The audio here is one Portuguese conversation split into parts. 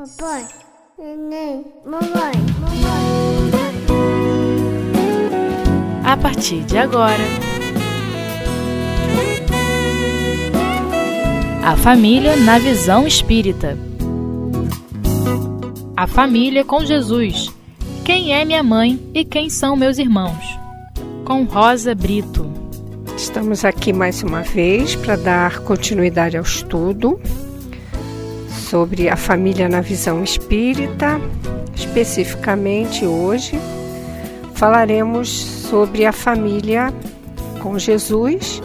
Papai, neném, mamãe, mamãe. A partir de agora, a família na visão espírita. A família com Jesus. Quem é minha mãe e quem são meus irmãos? Com Rosa Brito. Estamos aqui mais uma vez para dar continuidade ao estudo sobre a família na visão espírita. Especificamente hoje falaremos sobre a família com Jesus,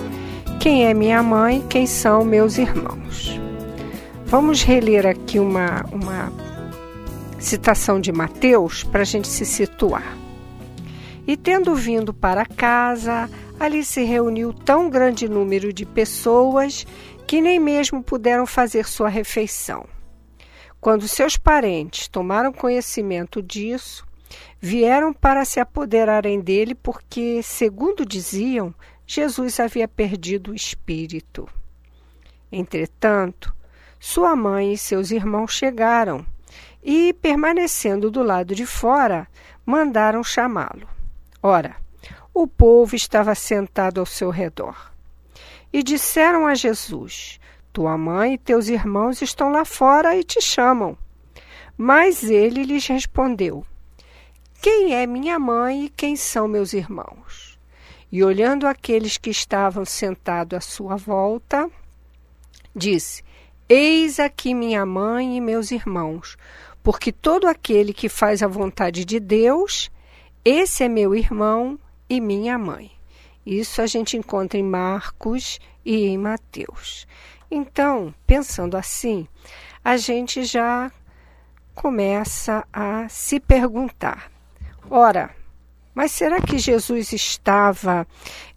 quem é minha mãe, quem são meus irmãos. Vamos reler aqui uma, uma citação de Mateus para a gente se situar. E tendo vindo para casa, ali se reuniu tão grande número de pessoas que nem mesmo puderam fazer sua refeição. Quando seus parentes tomaram conhecimento disso, vieram para se apoderarem dele, porque, segundo diziam, Jesus havia perdido o espírito. Entretanto, sua mãe e seus irmãos chegaram e, permanecendo do lado de fora, mandaram chamá-lo. Ora, o povo estava sentado ao seu redor. E disseram a Jesus: tua mãe e teus irmãos estão lá fora e te chamam. Mas ele lhes respondeu: Quem é minha mãe e quem são meus irmãos? E olhando aqueles que estavam sentados à sua volta, disse: Eis aqui minha mãe e meus irmãos, porque todo aquele que faz a vontade de Deus, esse é meu irmão e minha mãe. Isso a gente encontra em Marcos e em Mateus. Então, pensando assim, a gente já começa a se perguntar: ora, mas será que Jesus estava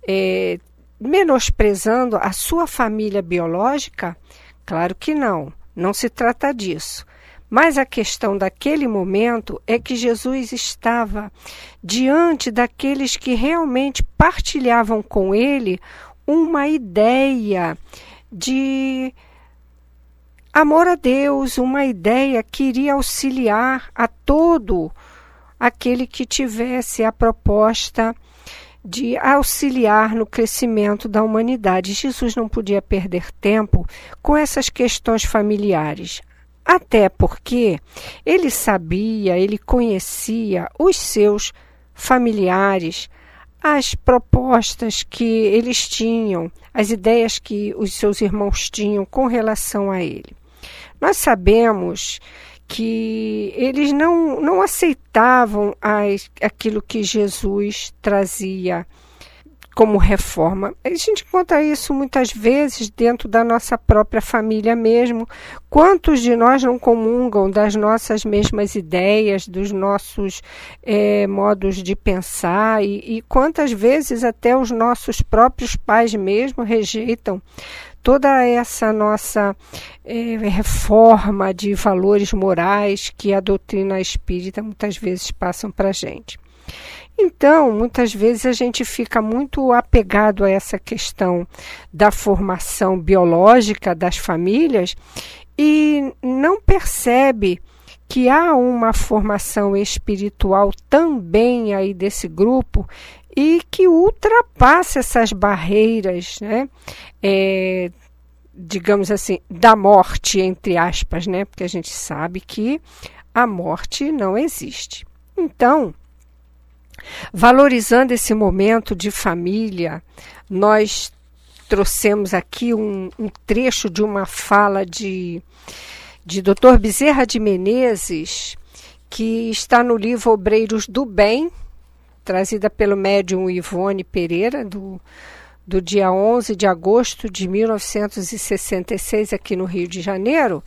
é, menosprezando a sua família biológica? Claro que não, não se trata disso. Mas a questão daquele momento é que Jesus estava diante daqueles que realmente partilhavam com ele uma ideia de amor a Deus, uma ideia que iria auxiliar a todo aquele que tivesse a proposta de auxiliar no crescimento da humanidade. Jesus não podia perder tempo com essas questões familiares. Até porque ele sabia, ele conhecia os seus familiares, as propostas que eles tinham, as ideias que os seus irmãos tinham com relação a ele. Nós sabemos que eles não, não aceitavam as, aquilo que Jesus trazia como reforma. A gente encontra isso muitas vezes dentro da nossa própria família mesmo. Quantos de nós não comungam das nossas mesmas ideias, dos nossos é, modos de pensar e, e quantas vezes até os nossos próprios pais mesmo rejeitam toda essa nossa é, reforma de valores morais que a doutrina espírita muitas vezes passam para a gente. Então, muitas vezes a gente fica muito apegado a essa questão da formação biológica das famílias e não percebe que há uma formação espiritual também aí desse grupo e que ultrapassa essas barreiras, né? É, digamos assim, da morte, entre aspas, né? Porque a gente sabe que a morte não existe. Então, Valorizando esse momento de família, nós trouxemos aqui um, um trecho de uma fala de, de Dr. Bezerra de Menezes, que está no livro Obreiros do Bem, trazida pelo médium Ivone Pereira, do, do dia 11 de agosto de 1966, aqui no Rio de Janeiro,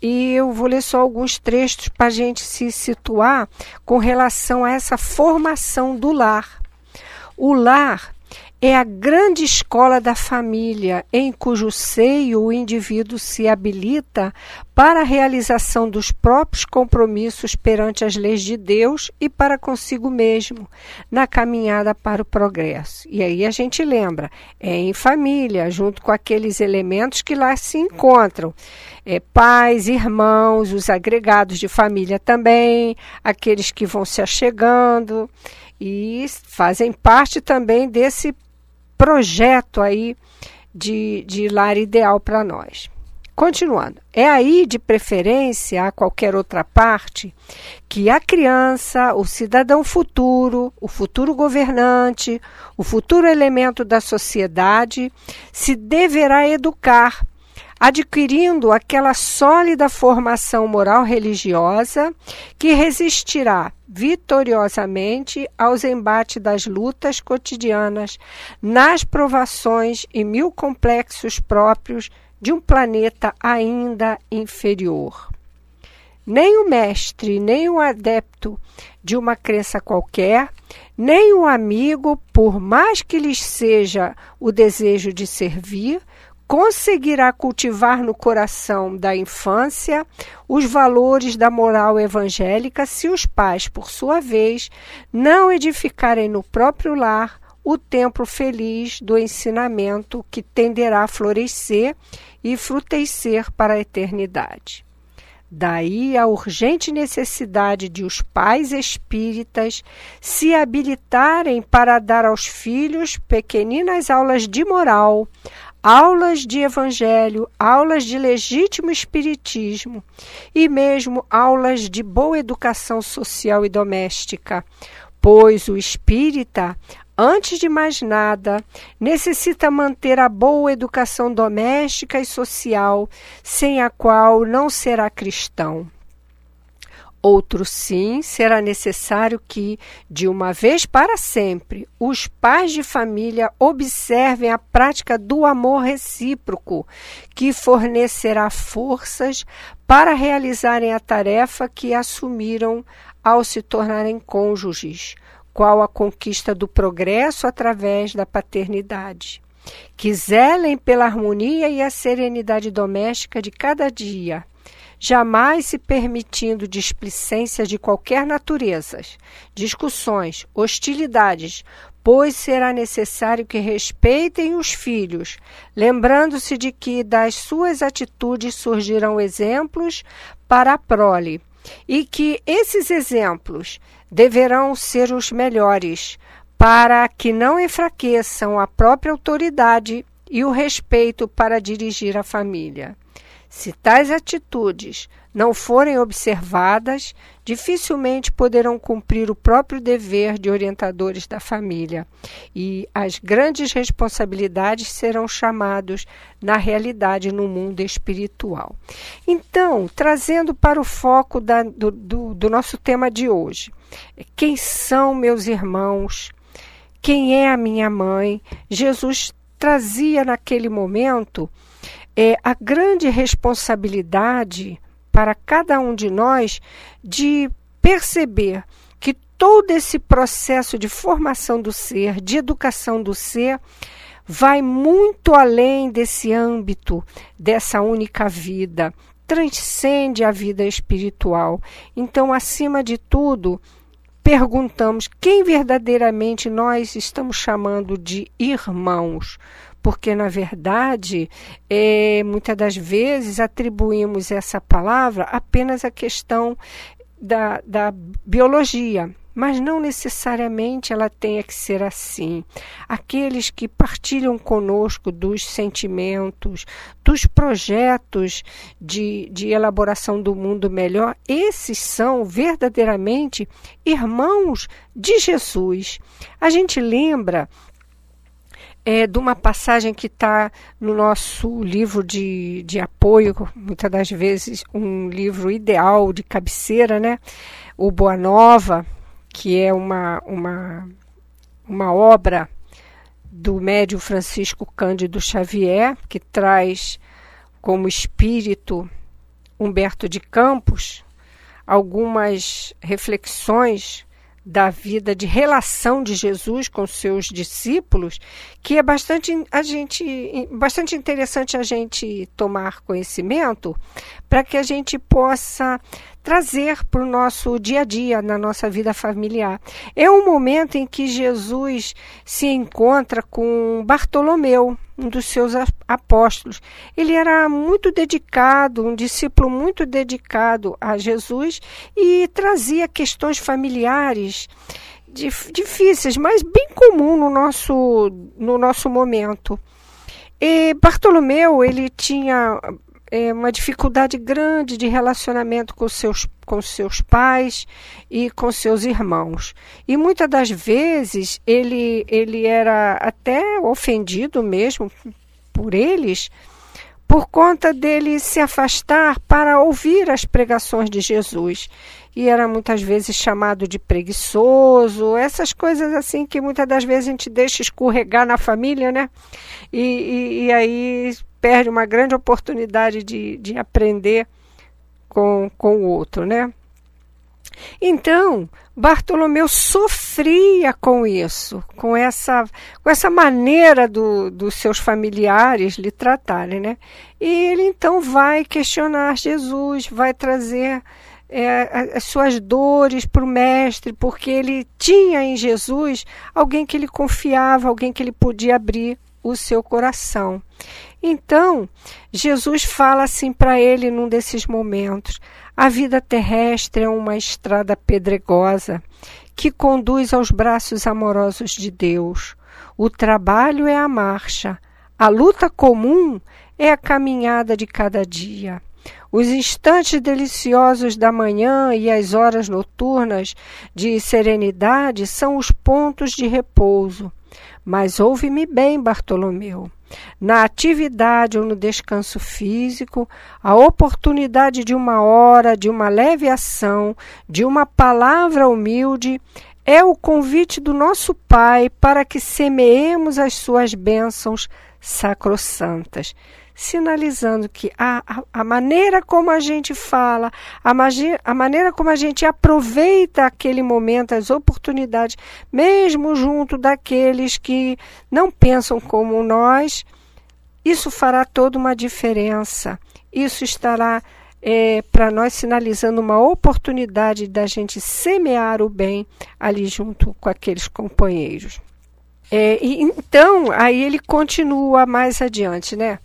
e eu vou ler só alguns trechos para a gente se situar com relação a essa formação do lar. O lar é a grande escola da família, em cujo seio o indivíduo se habilita para a realização dos próprios compromissos perante as leis de Deus e para consigo mesmo, na caminhada para o progresso. E aí a gente lembra, é em família, junto com aqueles elementos que lá se encontram. É, pais, irmãos, os agregados de família também, aqueles que vão se achegando e fazem parte também desse projeto aí de, de lar ideal para nós. Continuando, é aí de preferência a qualquer outra parte que a criança, o cidadão futuro, o futuro governante, o futuro elemento da sociedade se deverá educar adquirindo aquela sólida formação moral religiosa que resistirá vitoriosamente aos embates das lutas cotidianas, nas provações e mil complexos próprios de um planeta ainda inferior. Nem o mestre, nem o adepto de uma crença qualquer, nem o amigo, por mais que lhes seja o desejo de servir, conseguirá cultivar no coração da infância os valores da moral evangélica se os pais, por sua vez, não edificarem no próprio lar o templo feliz do ensinamento que tenderá a florescer e frutecer para a eternidade. Daí a urgente necessidade de os pais espíritas se habilitarem para dar aos filhos pequeninas aulas de moral, aulas de evangelho, aulas de legítimo espiritismo e mesmo aulas de boa educação social e doméstica, pois o espírita, antes de mais nada, necessita manter a boa educação doméstica e social, sem a qual não será cristão. Outro sim, será necessário que, de uma vez para sempre, os pais de família observem a prática do amor recíproco, que fornecerá forças para realizarem a tarefa que assumiram ao se tornarem cônjuges, qual a conquista do progresso através da paternidade. Que zelem pela harmonia e a serenidade doméstica de cada dia jamais se permitindo displicências de qualquer natureza, discussões, hostilidades, pois será necessário que respeitem os filhos, lembrando-se de que das suas atitudes surgirão exemplos para a prole, e que esses exemplos deverão ser os melhores, para que não enfraqueçam a própria autoridade e o respeito para dirigir a família. Se tais atitudes não forem observadas, dificilmente poderão cumprir o próprio dever de orientadores da família e as grandes responsabilidades serão chamados na realidade no mundo espiritual. Então, trazendo para o foco da, do, do, do nosso tema de hoje, quem são meus irmãos? Quem é a minha mãe? Jesus trazia naquele momento é a grande responsabilidade para cada um de nós de perceber que todo esse processo de formação do ser, de educação do ser, vai muito além desse âmbito, dessa única vida, transcende a vida espiritual. Então, acima de tudo, perguntamos quem verdadeiramente nós estamos chamando de irmãos porque na verdade, é, muitas das vezes atribuímos essa palavra apenas à questão da, da biologia, mas não necessariamente ela tenha que ser assim. Aqueles que partilham conosco dos sentimentos, dos projetos de, de elaboração do mundo melhor, esses são verdadeiramente irmãos de Jesus. A gente lembra é, de uma passagem que está no nosso livro de, de apoio, muitas das vezes um livro ideal de cabeceira, né? O Boa Nova, que é uma, uma, uma obra do médium Francisco Cândido Xavier, que traz como espírito Humberto de Campos algumas reflexões da vida de relação de Jesus com seus discípulos, que é bastante a gente bastante interessante a gente tomar conhecimento para que a gente possa trazer para o nosso dia a dia, na nossa vida familiar. É um momento em que Jesus se encontra com Bartolomeu, um dos seus apóstolos. Ele era muito dedicado, um discípulo muito dedicado a Jesus e trazia questões familiares difíceis, mas bem comum no nosso, no nosso momento. E Bartolomeu, ele tinha é, uma dificuldade grande de relacionamento com seus, com seus pais e com seus irmãos. E muitas das vezes ele, ele era até ofendido mesmo por eles, por conta dele se afastar para ouvir as pregações de Jesus. E era muitas vezes chamado de preguiçoso, essas coisas assim que muitas das vezes a gente deixa escorregar na família, né? E, e, e aí perde uma grande oportunidade de, de aprender com, com o outro, né? Então, Bartolomeu sofria com isso, com essa, com essa maneira do, dos seus familiares lhe tratarem, né? E ele então vai questionar Jesus, vai trazer é, as suas dores para o mestre, porque ele tinha em Jesus alguém que ele confiava, alguém que ele podia abrir o seu coração. Então, Jesus fala assim para ele num desses momentos: a vida terrestre é uma estrada pedregosa que conduz aos braços amorosos de Deus. O trabalho é a marcha, a luta comum é a caminhada de cada dia. Os instantes deliciosos da manhã e as horas noturnas de serenidade são os pontos de repouso. Mas ouve-me bem, Bartolomeu. Na atividade ou no descanso físico, a oportunidade de uma hora, de uma leve ação, de uma palavra humilde, é o convite do nosso Pai para que semeemos as suas bênçãos sacrossantas sinalizando que a, a, a, maneira como a gente fala, a, a maneira como a gente aproveita aquele momento, as oportunidades, mesmo junto daqueles que não pensam como nós, isso fará toda uma diferença. Isso estará é, para nós sinalizando uma oportunidade da gente semear o bem ali junto com aqueles companheiros. É, e, então, aí ele continua mais adiante, né?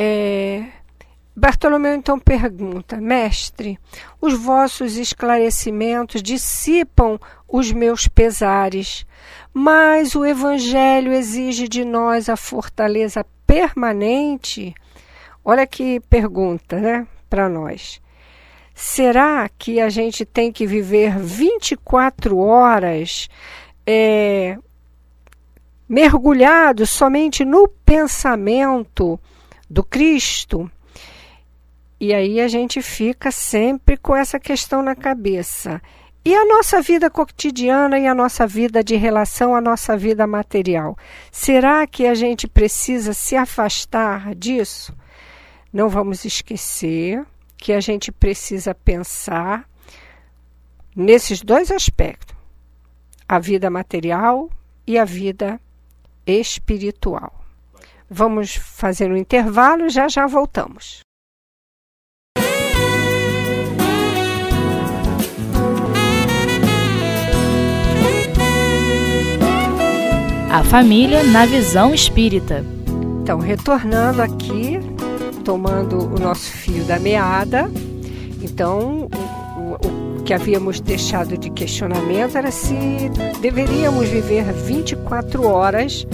É, Bartolomeu então pergunta: Mestre, os vossos esclarecimentos dissipam os meus pesares, mas o Evangelho exige de nós a fortaleza permanente? Olha que pergunta, né, para nós. Será que a gente tem que viver 24 horas é, mergulhado somente no pensamento? Do Cristo. E aí a gente fica sempre com essa questão na cabeça. E a nossa vida cotidiana e a nossa vida de relação, a nossa vida material? Será que a gente precisa se afastar disso? Não vamos esquecer que a gente precisa pensar nesses dois aspectos: a vida material e a vida espiritual. Vamos fazer um intervalo, já já voltamos. A família na visão espírita. Então, retornando aqui, tomando o nosso fio da meada. Então, o, o, o que havíamos deixado de questionamento era se deveríamos viver 24 horas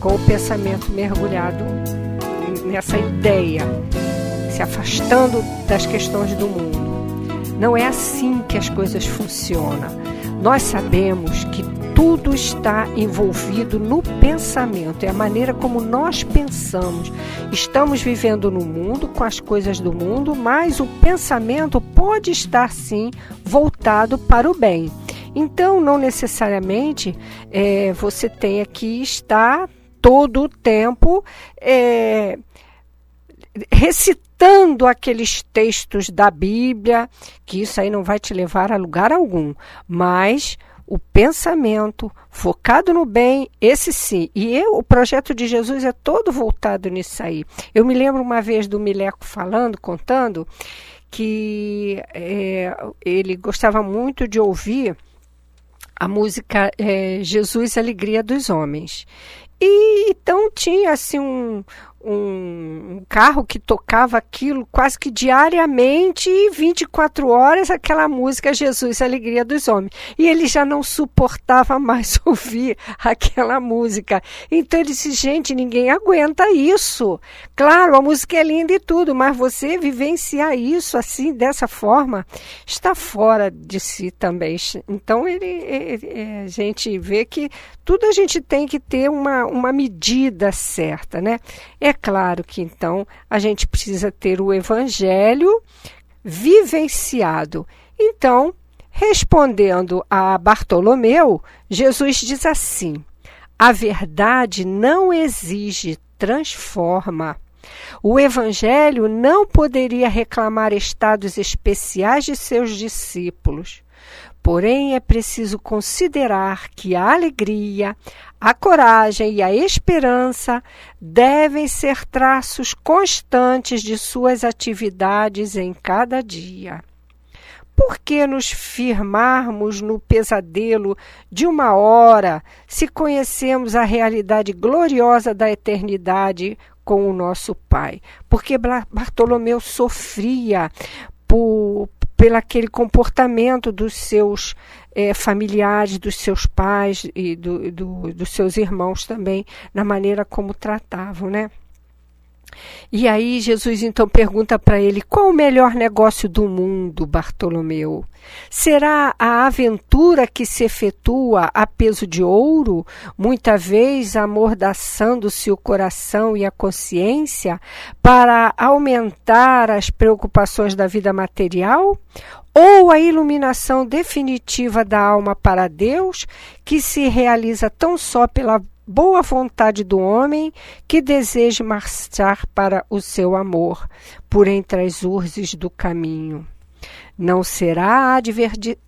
com o pensamento mergulhado nessa ideia, se afastando das questões do mundo. Não é assim que as coisas funcionam. Nós sabemos que tudo está envolvido no pensamento, é a maneira como nós pensamos. Estamos vivendo no mundo, com as coisas do mundo, mas o pensamento pode estar sim voltado para o bem. Então, não necessariamente é, você tenha que estar todo o tempo é, recitando aqueles textos da Bíblia, que isso aí não vai te levar a lugar algum, mas o pensamento focado no bem, esse sim. E eu, o projeto de Jesus é todo voltado nisso aí. Eu me lembro uma vez do Mileco falando, contando, que é, ele gostava muito de ouvir a música é, Jesus Alegria dos Homens. E então tinha assim um, um, um, carro que tocava aquilo quase que diariamente e 24 horas aquela música Jesus, Alegria dos Homens. E ele já não suportava mais ouvir aquela música. Então ele disse, gente, ninguém aguenta isso. Claro, a música é linda e tudo, mas você vivenciar isso assim, dessa forma, está fora de si também. Então ele, ele a gente vê que tudo a gente tem que ter uma, uma medida certa, né? É claro que então a gente precisa ter o evangelho vivenciado. Então, respondendo a Bartolomeu, Jesus diz assim: a verdade não exige, transforma. O Evangelho não poderia reclamar estados especiais de seus discípulos. Porém, é preciso considerar que a alegria, a coragem e a esperança devem ser traços constantes de suas atividades em cada dia. Por que nos firmarmos no pesadelo de uma hora se conhecemos a realidade gloriosa da eternidade com o nosso Pai? Porque Bartolomeu sofria por, pelo aquele comportamento dos seus é, familiares, dos seus pais e do, do, dos seus irmãos também, na maneira como tratavam, né? E aí Jesus então pergunta para ele: qual o melhor negócio do mundo, Bartolomeu? Será a aventura que se efetua a peso de ouro, muita vez amordaçando-se o coração e a consciência para aumentar as preocupações da vida material? Ou a iluminação definitiva da alma para Deus, que se realiza tão só pela boa vontade do homem que deseje marchar para o seu amor por entre as urzes do caminho. Não será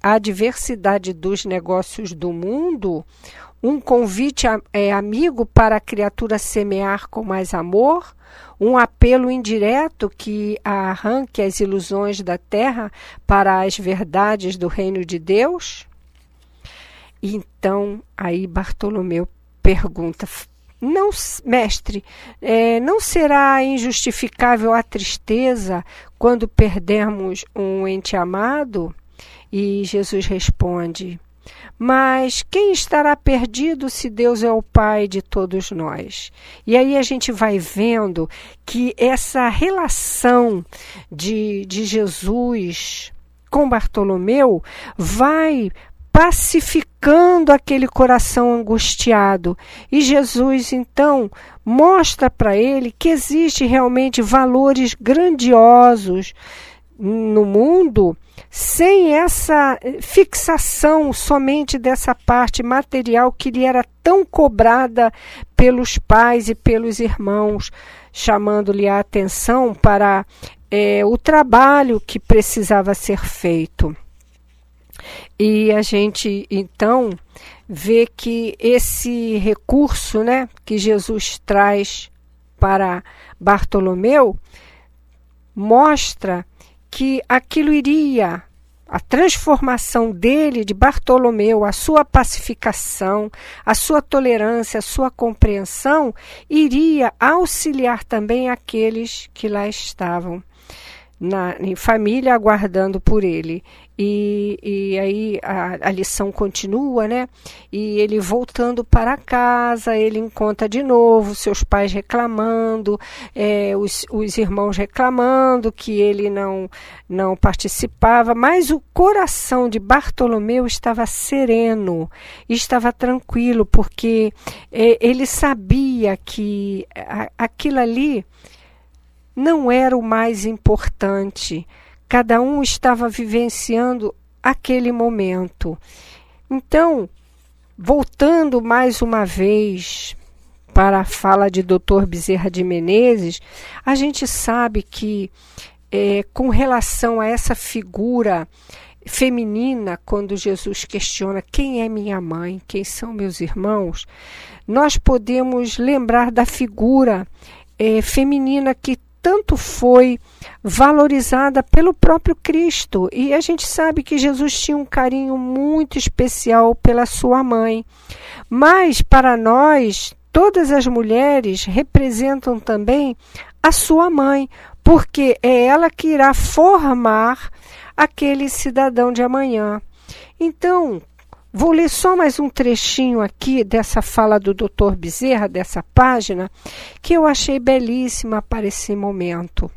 a adversidade dos negócios do mundo um convite é, amigo para a criatura semear com mais amor? Um apelo indireto que arranque as ilusões da terra para as verdades do reino de Deus? Então, aí Bartolomeu pergunta: não, mestre, é, não será injustificável a tristeza quando perdemos um ente amado? E Jesus responde: Mas quem estará perdido se Deus é o Pai de todos nós? E aí a gente vai vendo que essa relação de, de Jesus com Bartolomeu vai pacificando aquele coração angustiado. E Jesus então mostra para ele que existe realmente valores grandiosos no mundo sem essa fixação somente dessa parte material que lhe era tão cobrada pelos pais e pelos irmãos, chamando-lhe a atenção para é, o trabalho que precisava ser feito. E a gente então vê que esse recurso, né, que Jesus traz para Bartolomeu mostra que aquilo iria a transformação dele, de Bartolomeu, a sua pacificação, a sua tolerância, a sua compreensão, iria auxiliar também aqueles que lá estavam na, em família aguardando por ele. E, e aí a, a, lição continua, né? E ele voltando para casa, ele encontra de novo seus pais reclamando, é, os, os irmãos reclamando que ele não, não participava, mas o coração de Bartolomeu estava sereno, estava tranquilo, porque é, ele sabia que a, aquilo ali não era o mais importante. Cada um estava vivenciando aquele momento. Então, voltando mais uma vez para a fala de Dr. Bezerra de Menezes, a gente sabe que é, com relação a essa figura feminina quando Jesus questiona quem é minha mãe, quem são meus irmãos, nós podemos lembrar da figura é, feminina que tanto foi valorizada pelo próprio Cristo. E a gente sabe que Jesus tinha um carinho muito especial pela sua mãe. Mas para nós, todas as mulheres representam também a sua mãe, porque é ela que irá formar aquele cidadão de amanhã. Então, vou ler só mais um trechinho aqui dessa fala do Dr. Bezerra, dessa página, que eu achei belíssima para esse momento.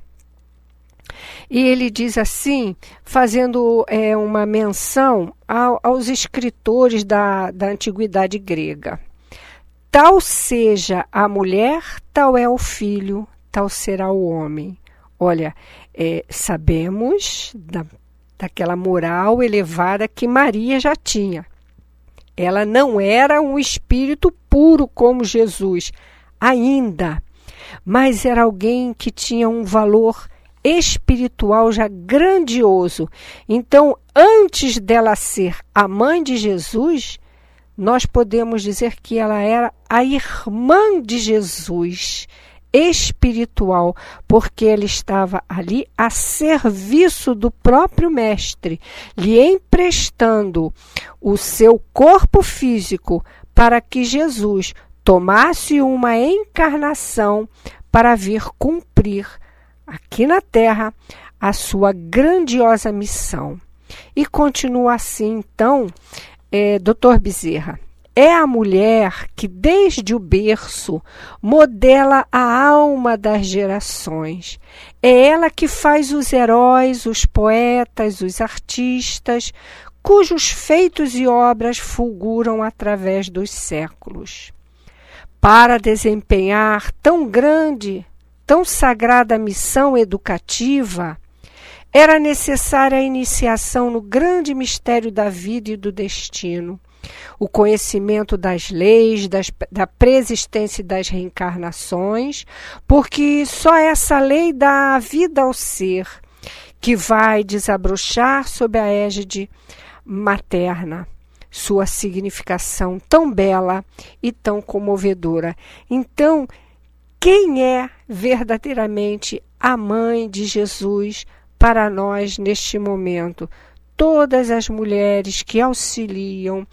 E ele diz assim, fazendo é, uma menção ao, aos escritores da, da antiguidade grega. Tal seja a mulher, tal é o filho, tal será o homem. Olha, é, sabemos da daquela moral elevada que Maria já tinha. Ela não era um espírito puro como Jesus, ainda, mas era alguém que tinha um valor espiritual já grandioso. Então, antes dela ser a mãe de Jesus, nós podemos dizer que ela era a irmã de Jesus espiritual, porque ele estava ali a serviço do próprio Mestre, lhe emprestando o seu corpo físico para que Jesus tomasse uma encarnação para vir cumprir aqui na terra a sua grandiosa missão. E continua assim, então, é, doutor Bezerra. É a mulher que, desde o berço, modela a alma das gerações. É ela que faz os heróis, os poetas, os artistas, cujos feitos e obras fulguram através dos séculos. Para desempenhar tão grande, tão sagrada missão educativa, era necessária a iniciação no grande mistério da vida e do destino o conhecimento das leis, das, da preexistência das reencarnações, porque só essa lei dá vida ao ser que vai desabrochar sob a égide materna sua significação tão bela e tão comovedora. Então, quem é verdadeiramente a mãe de Jesus para nós neste momento? Todas as mulheres que auxiliam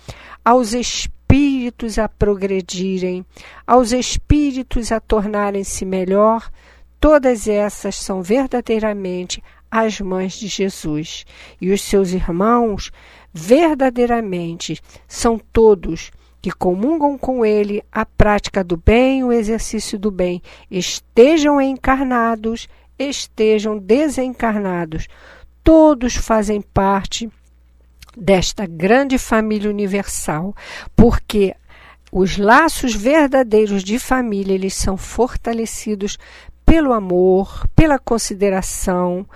aos espíritos a progredirem, aos espíritos a tornarem-se melhor, todas essas são verdadeiramente as mães de Jesus. E os seus irmãos, verdadeiramente, são todos que comungam com ele a prática do bem, o exercício do bem, estejam encarnados, estejam desencarnados todos fazem parte desta grande família universal, porque os laços verdadeiros de família eles são fortalecidos pelo amor, pela consideração,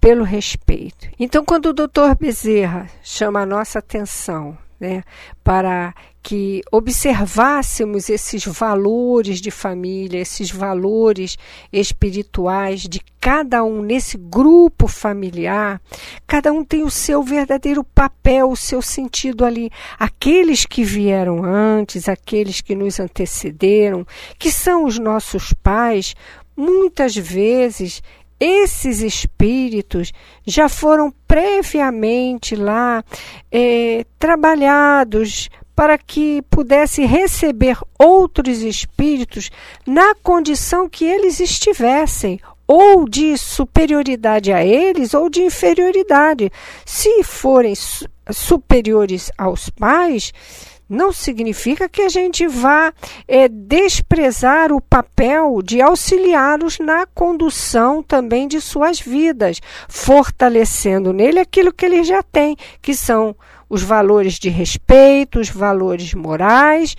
pelo respeito. Então, quando o doutor Bezerra chama a nossa atenção né, para que observássemos esses valores de família, esses valores espirituais de cada um nesse grupo familiar. Cada um tem o seu verdadeiro papel, o seu sentido ali. Aqueles que vieram antes, aqueles que nos antecederam, que são os nossos pais, muitas vezes esses espíritos já foram previamente lá é, trabalhados para que pudesse receber outros espíritos na condição que eles estivessem, ou de superioridade a eles ou de inferioridade. Se forem superiores aos pais, não significa que a gente vá é, desprezar o papel de auxiliá-los na condução também de suas vidas, fortalecendo nele aquilo que ele já tem, que são os valores de respeito, os valores morais,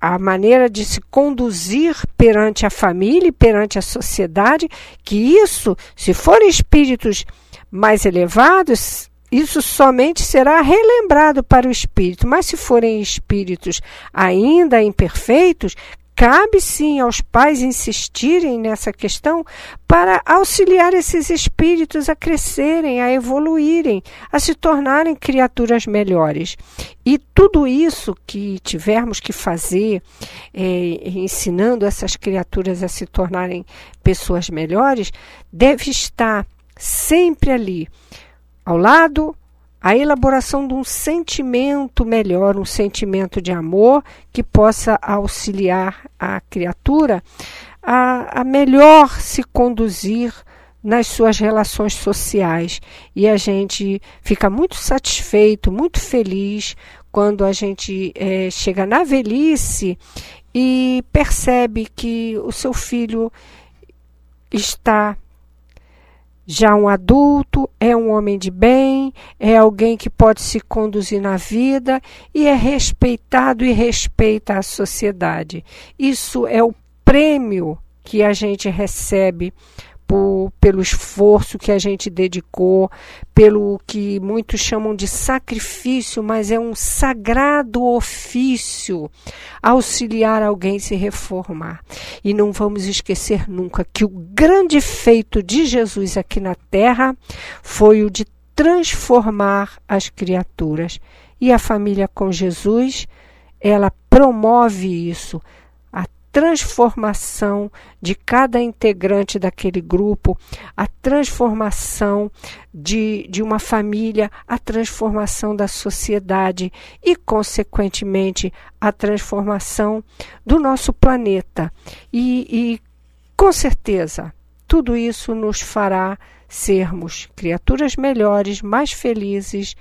a maneira de se conduzir perante a família e perante a sociedade, que isso, se forem espíritos mais elevados, isso somente será relembrado para o espírito, mas se forem espíritos ainda imperfeitos, cabe sim aos pais insistirem nessa questão para auxiliar esses espíritos a crescerem, a evoluírem, a se tornarem criaturas melhores. E tudo isso que tivermos que fazer, é, ensinando essas criaturas a se tornarem pessoas melhores, deve estar sempre ali, ao lado a elaboração de um sentimento melhor, um sentimento de amor que possa auxiliar a criatura a, a melhor se conduzir nas suas relações sociais. E a gente fica muito satisfeito, muito feliz quando a gente é, chega na velhice e percebe que o seu filho está já um adulto, é um homem de bem, é alguém que pode se conduzir na vida e é respeitado e respeita a sociedade. Isso é o prêmio que a gente recebe pelo esforço que a gente dedicou, pelo que muitos chamam de sacrifício, mas é um sagrado ofício auxiliar alguém se reformar. E não vamos esquecer nunca que o grande feito de Jesus aqui na terra foi o de transformar as criaturas. E a família com Jesus, ela promove isso transformação de cada integrante daquele grupo, a transformação de, de uma família, a transformação da sociedade e, consequentemente, a transformação do nosso planeta. E, e com certeza, tudo isso nos fará sermos criaturas melhores, mais felizes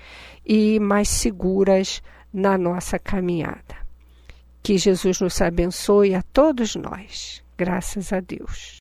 e mais seguras na nossa caminhada. Que Jesus nos abençoe a todos nós. Graças a Deus.